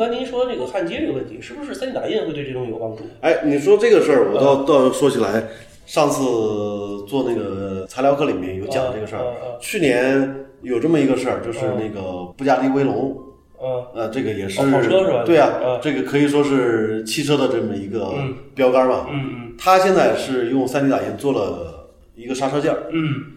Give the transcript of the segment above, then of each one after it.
如果刚才您说这个焊接这个问题，是不是 3D 打印会对这种有帮助？哎，你说这个事儿，我倒倒说起来，上次做那个材料课里面有讲这个事儿嗯嗯嗯。去年有这么一个事儿，就是那个布加迪威龙，嗯呃，这个也是哦跑车是吧对啊嗯，这个可以说是汽车的这么一个嗯标杆吧。嗯它现在是用 3D 打印做了一个刹车件儿。嗯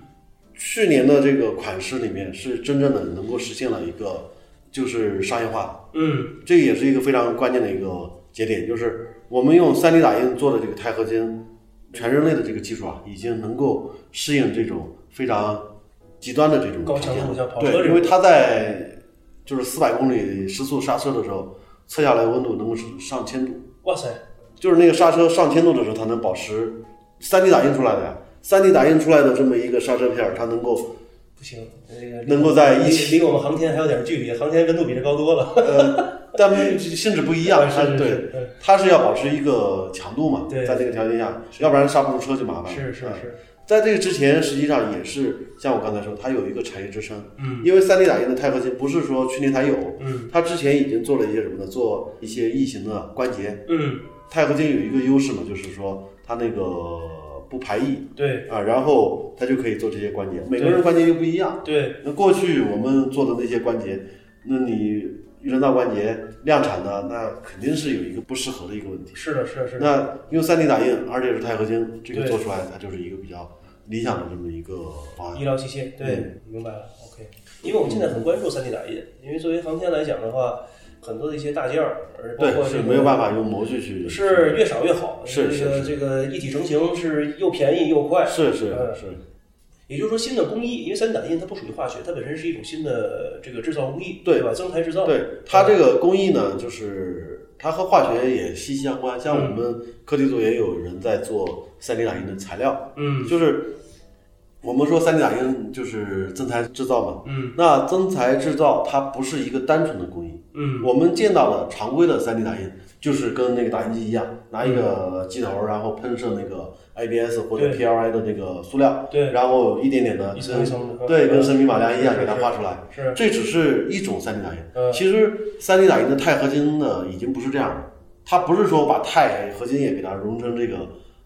去年的这个款式里面是真正的能够实现了一个就是商业化，嗯。这也是一个非常关键的一个节点，就是我们用 3D 打印做的这个钛合金，全人类的这个技术啊，已经能够适应这种非常极端的这种高强度对，因为它在就是四百公里时速刹车的时候，测下来温度能够是上千度，哇塞，就是那个刹车上千度的时候，它能保持 3D 打印出来的呀。3D 打印出来的这么一个刹车片儿，它能够不行，这个能够在一离起离我们航天还有点距离，航天温度比这高多了。呃，但性质不一样，它对它是要保持一个强度嘛，对在这个条件下，要不然刹不住车就麻烦是是是，在这个之前，实际上也是像我刚才说，它有一个产业支撑。嗯因为三 D 打印的钛合金不是说去年才有，嗯它之前已经做了一些什么呢？做一些异形的关节。嗯，钛合金有一个优势嘛，就是说它那个不排异对啊，然后他就可以做这些关节。每个人关节又不一样。对，那过去我们做的那些关节，那你人造关节量产的，那肯定是有一个不适合的一个问题。是的是的是的，那用 3D 打印，而且是钛合金，这个做出来，它就是一个比较理想的这么一个方案。医疗器械，对嗯，明白了，OK。因为我们现在很关注 3D 打印，因为作为航天来讲的话，很多的一些大件儿，而包括，这个是没有办法用模具去。是越少越好。是这个是是这个一体成型是又便宜又快。是是嗯是，也就是说，新的工艺，因为三 D 打印它不属于化学，它本身是一种新的这个制造工艺，对吧？增材制造。对它这个工艺呢，就是它和化学也息息相关。像我们课题组也有人在做三 D 打印的材料，嗯就是我们说三 D 打印就是增材制造嘛。嗯那增材制造它不是一个单纯的工艺，嗯。我们见到的常规的 3D 打印，就是跟那个打印机一样，拿一个机头，然后喷射那个 ABS 或者 PLA 的那个塑料，对。然后一点点的一层一层的。对，嗯。跟生命马良一样给它画出来。是这只是一种 3D 打印，嗯。其实 3D 打印的钛合金呢，已经不是这样了，它不是说把钛合金也给它融成这个。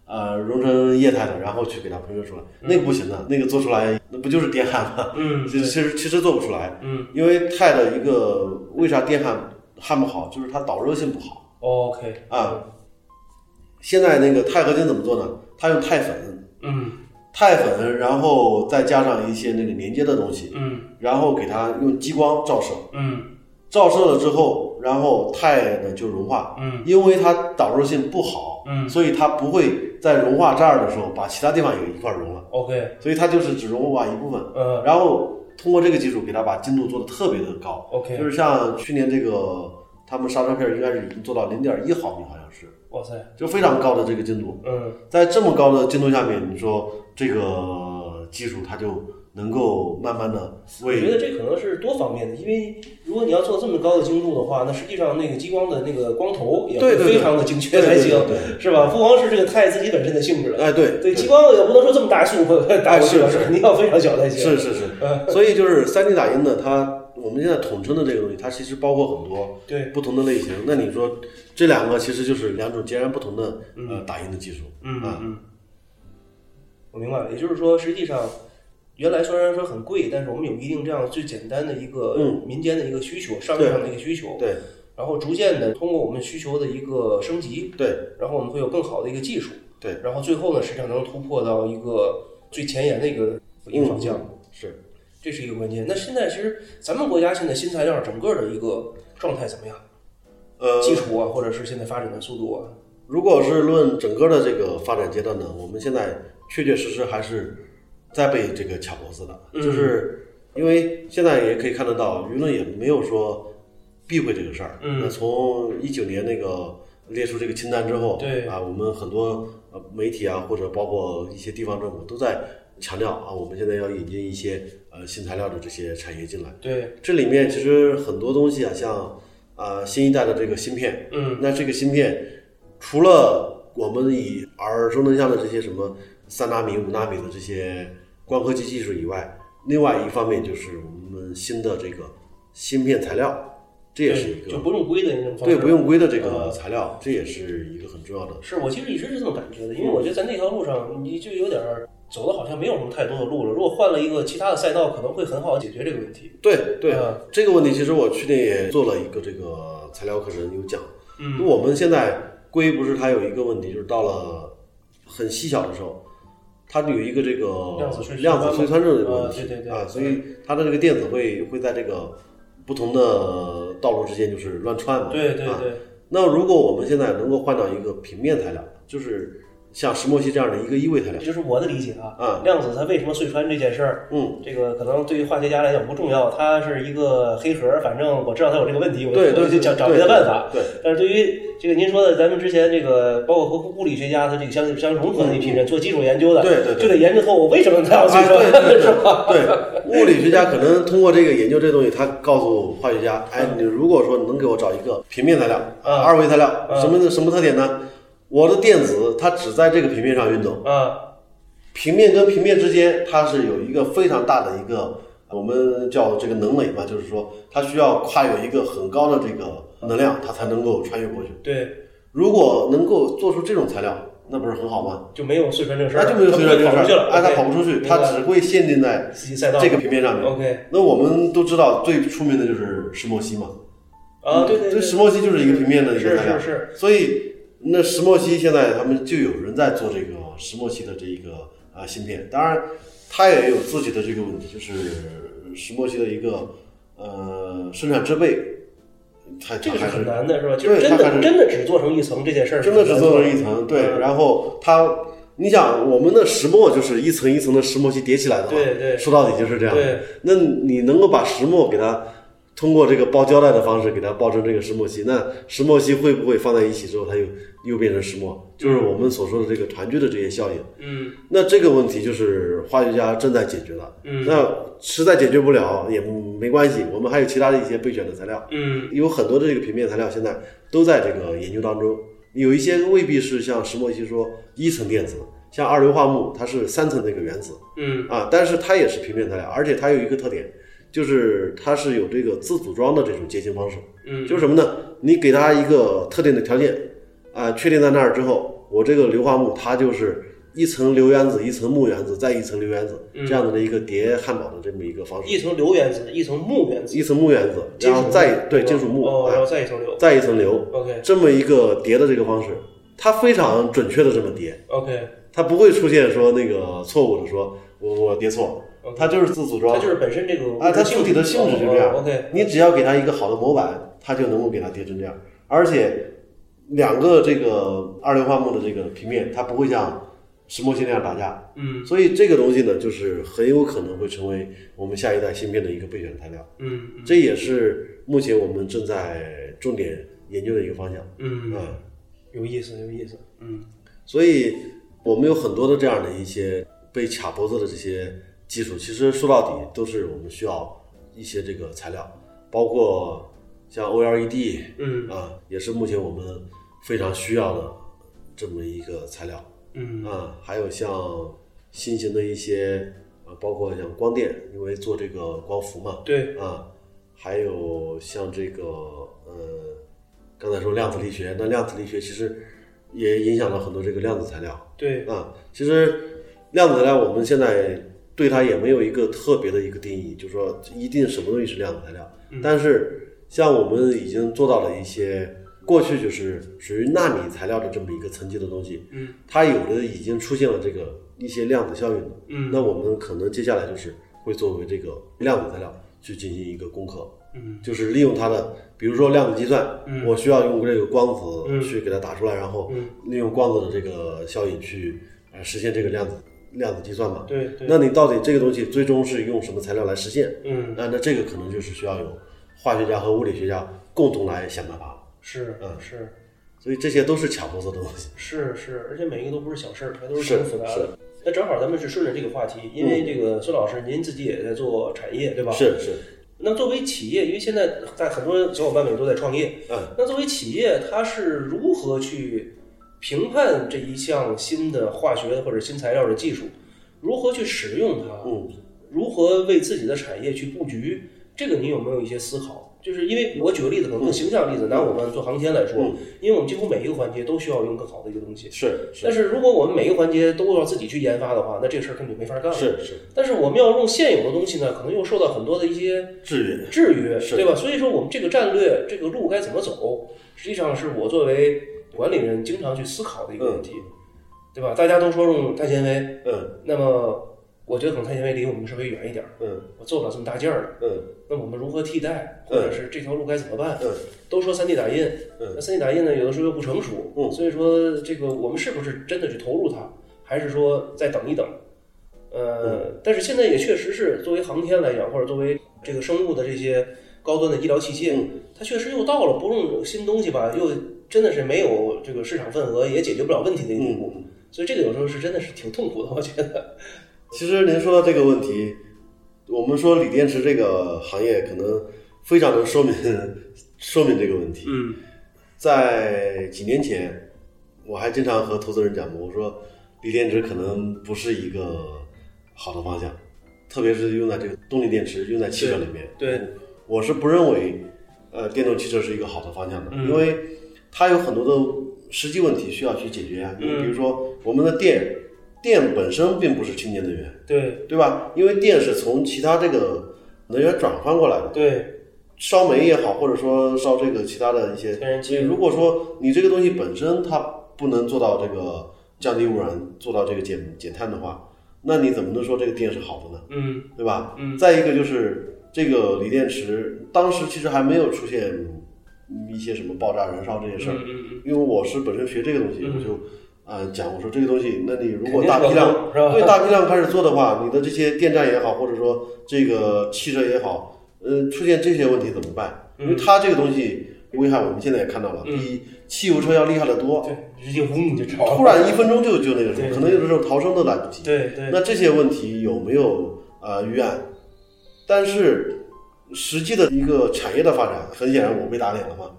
呃，融成液态的，然后去给它喷射出来，那个不行的，那个做出来那不就是电焊吗？嗯其实其实做不出来，嗯。因为钛的一个为啥电焊焊不好，就是它导热性不好，OK。啊。现在那个钛合金怎么做呢？它用钛粉，嗯。钛粉，然后再加上一些那个连接的东西，嗯。然后给它用激光照射，嗯。照射了之后，然后钛呢就融化，嗯。因为它导热性不好，嗯。所以它不会在融化这儿的时候把其他地方也一块融了，，OK，所以它就是只融化一部分，嗯然后通过这个技术给它把精度做的特别的高，，OK，就是像去年这个他们刹车片应该是已经做到零点一毫米，好像是，哇塞，就非常高的这个精度，嗯。在这么高的精度下面，你说这个技术它就能够慢慢的我觉得这可能是多方面的，因为如果你要做这么高的精度的话，那实际上那个激光的那个光头也会非常的精确才行是吧？不光是这个钛自己本身的性质了，哎对对，激光也不能说这么大速打过去了，是是。肯定要非常小才行。是是是，嗯。所以就是三 D 打印的，它我们现在统称的这个东西，它其实包括很多对，不同的类型。那你说这两个其实就是两种截然不同的呃打印的技术，啊。嗯嗯，我明白了，也就是说，实际上原来虽然说很贵，但是我们有一定这样最简单的一个嗯民间的一个需求，商业上的一个需求，对然后逐渐的通过我们需求的一个升级，对然后我们会有更好的一个技术，对，然后最后呢，实际上能突破到一个最前沿的一个一个方向，嗯是。这是一个关键。那现在其实咱们国家现在新材料整个的一个状态怎么样？呃，基础啊，或者是现在发展的速度啊？如果是论整个的这个发展阶段呢，我们现在确确实实还是在被这个卡脖子的，嗯就是因为现在也可以看得到，舆论也没有说避讳这个事儿。嗯那从一九年那个列出这个清单之后，对啊，我们很多呃媒体啊，或者包括一些地方政府都在强调啊，我们现在要引进一些呃新材料的这些产业进来。对，这里面其实很多东西啊，像啊、新一代的这个芯片，嗯，那这个芯片除了我们以耳熟能详的这些什么三纳米、五纳米的这些光刻机技术以外，另外一方面就是我们新的这个芯片材料，这也是一个就不用硅的那种方式。对不用硅的这个呃材料，这也是一个很重要的。是我其实一直是这么感觉的，因为我觉得在那条路上，你就有点儿走的好像没有什么太多的路了。如果换了一个其他的赛道，可能会很好解决这个问题。对对、嗯这个问题，其实我去年也做了一个这个材料课程有讲。嗯我们现在硅不是它有一个问题，就是到了很细小的时候，它有一个这个量子隧量子隧穿症的问题啊对对对啊，所以它的这个电子会会在这个不同的道路之间就是乱窜嘛。啊对对对，那如果我们现在能够换到一个平面材料，就是像石墨烯这样的一个一位材料这，就是我的理解啊。啊量子它为什么隧穿这件事儿，嗯，这个可能对于化学家来讲不重要，它是一个黑盒，反正我知道它有这个问题，我对对对，我就找找别的办法。对。但是对于这个您说的，咱们之前这个包括和物理学家他这个相相融合的一批人做基础研究的，嗯对对对就得研究透我为什么它要隧哎，对穿，对 是吧？对，物理学家可能通过这个研究这东西，他告诉化学家，哎，你如果说能给我找一个平面材料，啊二维材料，嗯什么什么特点呢？我的电子它只在这个平面上运动，啊，平面跟平面之间它是有一个非常大的一个，我们叫这个能垒嘛，就是说它需要跨越一个很高的这个能量，它才能够穿越过去。对，如果能够做出这种材料，那不是很好吗？就没有碎穿这个事儿，那就没有碎片这个事儿，了，哎，它跑不出去，它只会限定在自己赛道。这个平面上面。OK 那我们都知道最出名的就是石墨烯嘛，啊，对对对，这石墨烯就是一个平面的一个材料，是是，所以那石墨烯现在他们就有人在做这个石墨烯的这一个啊芯片，当然它也有自己的这个问题，就是石墨烯的一个呃生产制备，它这个是很难的，是吧？就是真的真的只做成一层这件事儿，真的只做成一层，对，嗯然后它。你想，我们的石墨就是一层一层的石墨烯叠起来的嘛，对对说到底就是这样。对那你能够把石墨给它通过这个包胶带的方式给它包成这个石墨烯，那石墨烯会不会放在一起之后，它又又变成石墨？就是我们所说的这个团聚的这些效应。嗯那这个问题就是化学家正在解决的。嗯那实在解决不了也没关系，我们还有其他的一些备选的材料。嗯有很多的这个平面材料现在都在这个研究当中，有一些未必是像石墨烯说一层电子，像二硫化钼它是三层的一个原子嗯啊，但是它也是平面材料，而且它有一个特点，就是它是有这个自组装的这种结晶方式，嗯，就是什么呢？你给它一个特定的条件啊，确定在那儿之后，我这个硫化钼它就是一层硫原子，一层钼原子，再一层硫原子，这样子的一个叠汉堡的这么一个方式，一层硫原子，一层钼原子，一层钼原子，然后再对金属钼，然后再一层硫。再一层硫，，OK。这么一个叠的这个方式，它非常准确的这么叠，OK，它不会出现说那个错误的说我我叠错，它就是自组装，它就是本身这种啊，它主体的性质就这样。哦 OK，你只要给它一个好的模板，它就能够给它叠成这样。而且两个这个二硫化钼的这个平面，它不会像石墨烯那样打架。嗯所以这个东西呢，就是很有可能会成为我们下一代芯片的一个备选材料。嗯这也是目前我们正在重点研究的一个方向。嗯，嗯，有意思有意思，嗯所以我们有很多的这样的一些被卡脖子的这些技术，其实说到底都是我们需要一些这个材料，包括像 OLED 嗯。啊，也是目前我们非常需要的这么一个材料嗯。啊，还有像新型的一些啊，包括像光电，因为做这个光伏嘛，对，啊，还有像这个呃，刚才说量子力学，那量子力学其实也影响了很多这个量子材料对，啊。其实量子材料我们现在对它也没有一个特别的一个定义，就是说一定什么东西是量子材料。但是像我们已经做到了一些过去就是属于纳米材料的这么一个层级的东西，嗯，它有的已经出现了这个一些量子效应的，嗯那我们可能接下来就是会作为这个量子材料去进行一个攻克，嗯就是利用它的，比如说量子计算，嗯我需要用这个光嗯子去给它打出来，然后嗯利用光子的这个效应去呃实现这个量子量子计算嘛。对对，那你到底这个东西最终是用什么材料来实现？嗯那那这个可能就是需要有化学家和物理学家共同来想办法。是嗯是，所以这些都是卡脖子的东西。是是，而且每一个都不是小事儿，它都是是挺复杂是的。那正好咱们是顺着这个话题，因为这个孙老师您自己也在做产业，对吧？。是是，那作为企业，因为现在在很多小伙伴们都在创业，嗯，那作为企业，它是如何去评判这一项新的化学或者新材料的技术，如何去使用它，嗯，如何为自己的产业去布局？这个你有没有一些思考？就是因为我举个例子，可能更形象的例子，拿我们做航天来说，嗯因为我们几乎每一个环节都需要用更好的一个东西。是是但是如果我们每一个环节都要自己去研发的话，那这个事儿根本就没法干了。是是，但是我们要用现有的东西呢，可能又受到很多的一些制约，制约，对吧？所以说我们这个战略，这个路该怎么走，实际上是我作为管理人经常去思考的一个问题，对吧？大家都说用碳纤维，嗯。那么我觉得可能碳纤维离我们稍微远一点儿，嗯。我做不了这么大件儿的。嗯。那我们如何替代，或者是这条路该怎么办？嗯。都说三 D 打印，嗯。那三 D 打印呢，有的时候又不成熟，嗯。所以说这个我们是不是真的去投入它，还是说再等一等？呃，嗯。但是现在也确实是作为航天来讲，或者作为这个生物的这些高端的医疗器械，嗯。它确实又到了不用新东西吧，又真的是没有这个市场份额，也解决不了问题的一个地步。嗯。所以这个有时候是真的是挺痛苦的，我觉得。其实您说到这个问题，我们说锂电池这个行业可能非常能说明说明这个问题。嗯在几年前，我还经常和投资人讲过，我说锂电池可能不是一个好的方向，特别是用在这个动力电池用在汽车里面。对，我是不认为呃电动汽车是一个好的方向的，嗯因为它有很多的实际问题需要去解决啊。嗯比如说我们的电，电本身并不是清洁能源，对对吧？因为电是从其他这个能源转换过来的。对，烧煤也好，或者说烧这个其他的一些天然气你如果说你这个东西本身它不能做到这个降低污染，做到这个减减碳的话，那你怎么能说这个电是好的呢？嗯对吧？嗯再一个就是这个锂电池，当时其实还没有出现嗯一些什么爆炸燃烧这些事儿，因为我是本身学这个东西，嗯我就呃讲我说这个东西，那你如果大批量对大批量开始做的话，你的这些电站也好，或者说这个汽车也好，呃，出现这些问题怎么办？因为它这个东西危害我们现在也看到了，嗯比汽油车要厉害得多。对，直接嗡就着了。突然一分钟就就那个什么，可能有的时候逃生都来不及。对对，那这些问题有没有呃预案？但是实际的一个产业的发展，很显然我被打脸了嘛。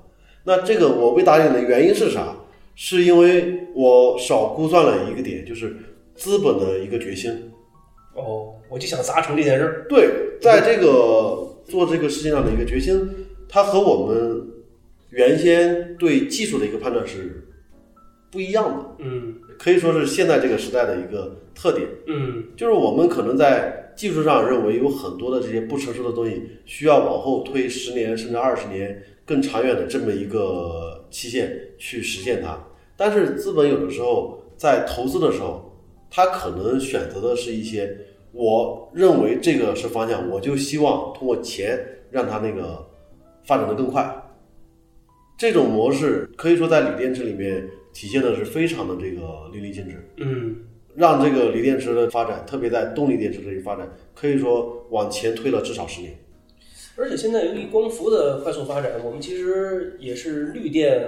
那这个我被打脸的原因是啥？是因为我少估算了一个点，就是资本的一个决心。哦，我就想砸成这件事儿。对，在这个做这个事情上的一个决心，它和我们原先对技术的一个判断是不一样的，嗯可以说是现在这个时代的一个特点。嗯就是我们可能在技术上认为有很多的这些不成熟的东西，需要往后推十年甚至二十年更长远的这么一个期限去实现它。但是资本有的时候在投资的时候，他可能选择的是一些我认为这个是方向，我就希望通过钱让它那个发展的更快。这种模式可以说在锂电池里面体现的是非常的这个淋漓尽致。嗯让这个锂电池的发展，特别在动力电池这一发展，可以说往前推了至少十年。而且现在由于光伏的快速发展，我们其实也是绿电，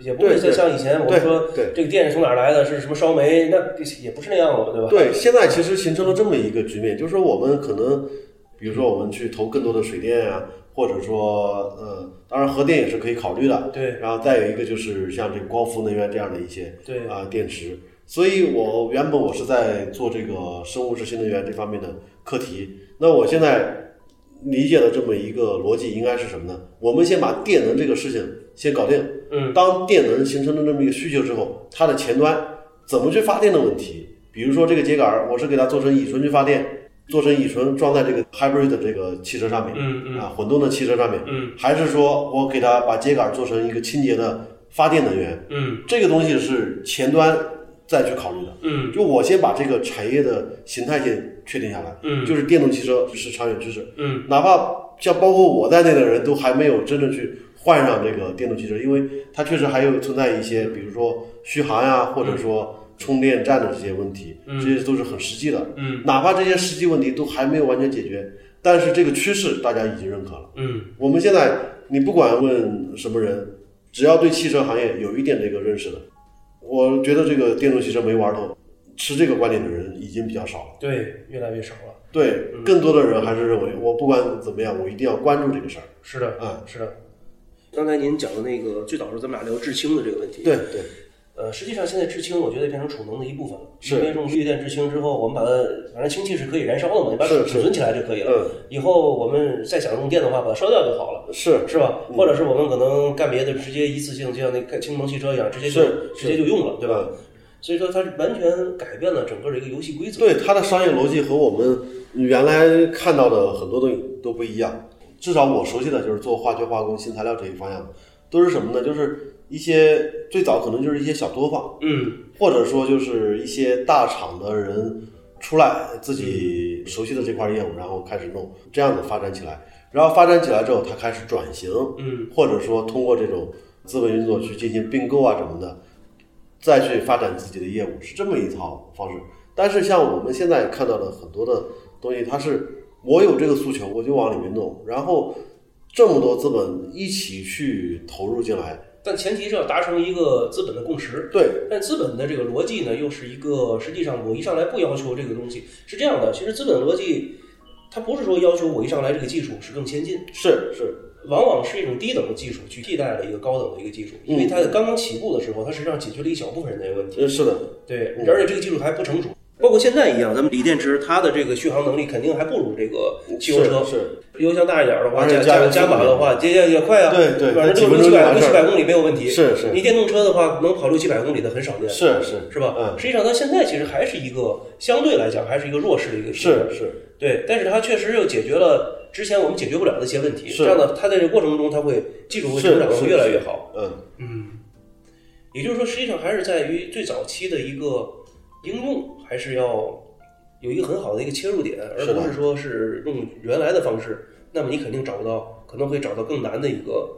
也不会再像以前我们说对这个电是从哪儿来的，是什么烧煤，那也不是那样了，对吧？对，现在其实形成了这么一个局面，就是说我们可能，比如说我们去投更多的水电啊，或者说呃，当然核电也是可以考虑的。对然后再有一个就是像这个光伏能源这样的一些对啊、电池。所以我原本我是在做这个生物质新能源这方面的课题。那我现在理解的这么一个逻辑应该是什么呢？我们先把电能这个事情先搞定。嗯当电能形成了这么一个需求之后，它的前端怎么去发电的问题，比如说这个秸秆儿，我是给它做成乙醇去发电，做成乙醇装在这个 hybrid 的这个汽车上面，嗯嗯。啊，混动的汽车上面，嗯。还是说我给它把秸秆做成一个清洁的发电能源，嗯。这个东西是前端再去考虑的。嗯。就我先把这个产业的形态先确定下来，嗯。就是电动汽车是长远趋势，嗯。哪怕像包括我在内的人都还没有真正去换上这个电动汽车，因为它确实还有存在一些，比如说续航呀，或者说充电站的这些问题，嗯这些都是很实际的。嗯哪怕这些实际问题都还没有完全解决，但是这个趋势大家已经认可了。嗯我们现在你不管问什么人，只要对汽车行业有一点这个认识的，我觉得这个电动汽车没玩透，持这个观点的人已经比较少了。对，越来越少了。对，更多的人还是认为，我不管怎么样，我一定要关注这个事儿。是的，嗯是的。刚才您讲的那个，最早是咱们俩聊制氢的这个问题。对对，呃，实际上现在制氢，我觉得变成储能的一部分了。是因为用绿电制氢之后，我们把它，反正氢气是可以燃烧的嘛，你把它储存起来就可以了。嗯，以后我们再想用电的话，把它烧掉就好了。是是吧？或者是我们可能干别的，直接一次性，就像那个氢能汽车一样，直接就直接就用了，对吧？所以说它完全改变了整个的一个游戏规则。对它的商业逻辑和我们原来看到的很多东西都不一样。至少我熟悉的就是做化学化工、新材料这一方向，都是什么呢？就是一些最早可能就是一些小作坊，嗯，或者说就是一些大厂的人出来自己熟悉的这块业务，然后开始弄，这样子发展起来。然后发展起来之后，他开始转型，嗯，或者说通过这种资本运作去进行并购啊什么的，再去发展自己的业务，是这么一套方式。但是像我们现在看到的很多的东西，它是我有这个诉求，我就往里面弄，然后这么多资本一起去投入进来，但前提是要达成一个资本的共识。对，但资本的这个逻辑呢，又是一个实际上我一上来不要求这个东西是这样的。其实资本逻辑，它不是说要求我一上来这个技术是更先进，是是，往往是一种低等的技术去替代了一个高等的一个技术，因为它刚刚起步的时候，它实际上解决了一小部分人的问题。呃是的，对，而且这个技术还不成熟。包括现在一样，咱们锂电池它的这个续航能力肯定还不如这个汽油车。是是油箱大一点的话，加加加满的话，也也也快啊。对对反正几六六七百六七百公里没有问题。是是你电动车的话，能跑六七百公里的很少见。是是是吧？嗯，实际上它现在其实还是一个相对来讲还是一个弱势的一个是是，对，但是它确实又解决了之前我们解决不了的一些问题。是这样的，它在这个过程中，它会技术会成长会越来越好。嗯，嗯，也就是说，实际上还是在于最早期的一个应用，还是要有一个很好的一个切入点，而不是说是用原来的方式。那么你肯定找不到，可能会找到更难的一个，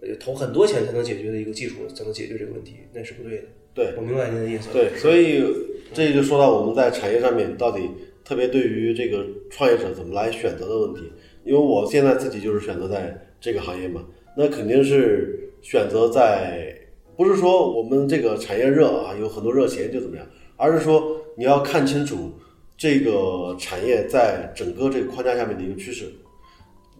呃，投很多钱才能解决的一个技术，才能解决这个问题，那是不对的。对我明白您的意思。对，所以这就说到我们在产业上面到底特别对于这个创业者怎么来选择的问题。因为我现在自己就是选择在这个行业嘛，那肯定是选择在不是说我们这个产业热啊，有很多热钱就怎么样，而是说你要看清楚这个产业在整个这个框架下面的一个趋势。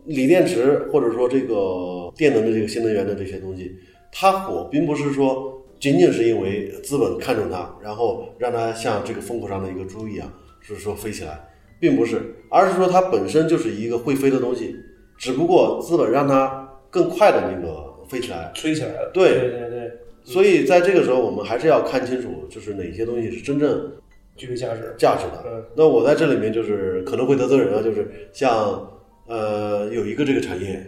锂电池或者说这个电能的这个新能源的这些东西，它火并不是说仅仅是因为资本看中它，然后让它像这个风口上的一个猪一样，是说飞起来，并不是，而是说它本身就是一个会飞的东西，只不过资本让它更快的那个飞起来。吹起来了。对对对对，所以在这个时候，我们还是要看清楚，就是哪些东西是真正具备价值。价值的。嗯那我在这里面就是可能会得罪人啊，就是像呃有一个这个产业，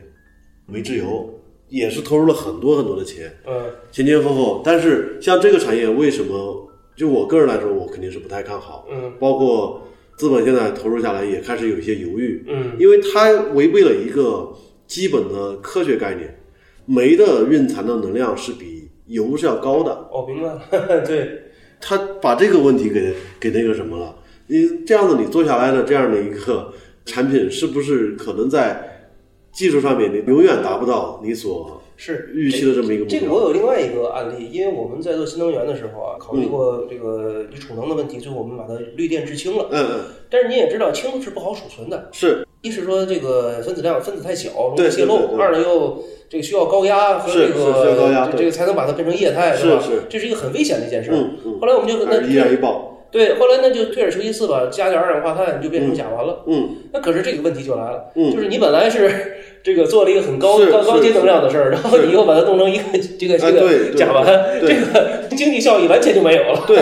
煤制油也是投入了很多很多的钱，嗯前前后后。但是像这个产业，为什么就我个人来说，我肯定是不太看好。嗯包括资本现在投入下来，也开始有一些犹豫，嗯因为它违背了一个基本的科学概念，煤的蕴藏的能量是比油是要高的。哦，明白了。对，他把这个问题给给那个什么了？你这样子你做下来的这样的一个产品，是不是可能在技术上面你永远达不到你所是预期的这么一个目这个我？有另外一个案例，因为我们在做新能源的时候啊，考虑过这个你储能的问题，最后我们把它绿电制氢了。嗯嗯，但是你也知道，氢是不好储存的，是一是说这个分子量分子太小，容易泄漏；对对对二呢又这个需要高压和这个高压这个才能把它变成液态，吧？是是这是一个很危险的一件事儿。嗯嗯，后来我们就那一燃一爆，对，后来那就退而求其次吧，加点二氧化碳就变成甲烷了。嗯那可是这个问题就来了，嗯就是你本来是这个做了一个很高是高高阶能量的事儿，然后是你又把它弄成一个这个哎这个甲烷，对这个 经济效益完全就没有了。对，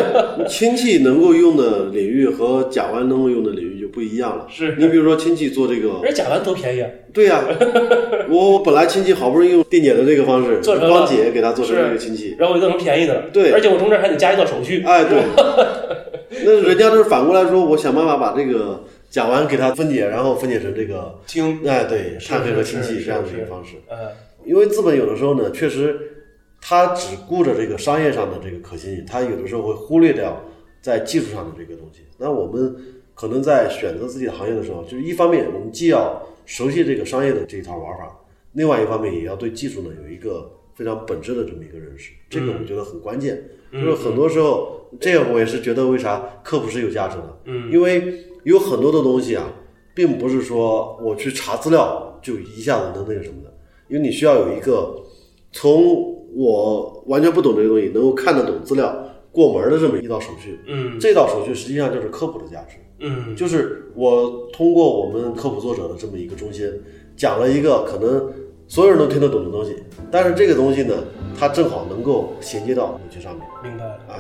氢气能够用的领域和甲烷能够用的领域就不一样了。是你比如说氢气做这个，而甲烷多便宜啊！对呀、我我本来氢气好不容易用电解的这个方式，做成了光解给它做成是这个氢气，然后我就弄成便宜的了。对而且我中间还得加一道手续。哎，对，那人家都是反过来说，我想办法把这个甲烷给它分解，然后分解成这个，氢，哎，对，碳黑和氢气这样的一个方式。嗯，因为资本有的时候呢，确实他只顾着这个商业上的这个可行性，他有的时候会忽略掉在技术上的这个东西。那我们可能在选择自己的行业的时候，就是一方面我们既要熟悉这个商业的这一套玩法，另外一方面也要对技术呢有一个非常本质的这么一个认识，这个我觉得很关键。嗯就是很多时候，这个我也是觉得为啥科普是有价值的，嗯因为有很多的东西啊，并不是说我去查资料就一下子能那个什么的，因为你需要有一个从我完全不懂这个东西，能够看得懂资料过门的这么一道手续。嗯这道手续实际上就是科普的价值。嗯就是我通过我们科普作者的这么一个中心，讲了一个可能所有人都听得懂的东西，但是这个东西呢，它正好能够衔接到游戏上面。明白了。哎，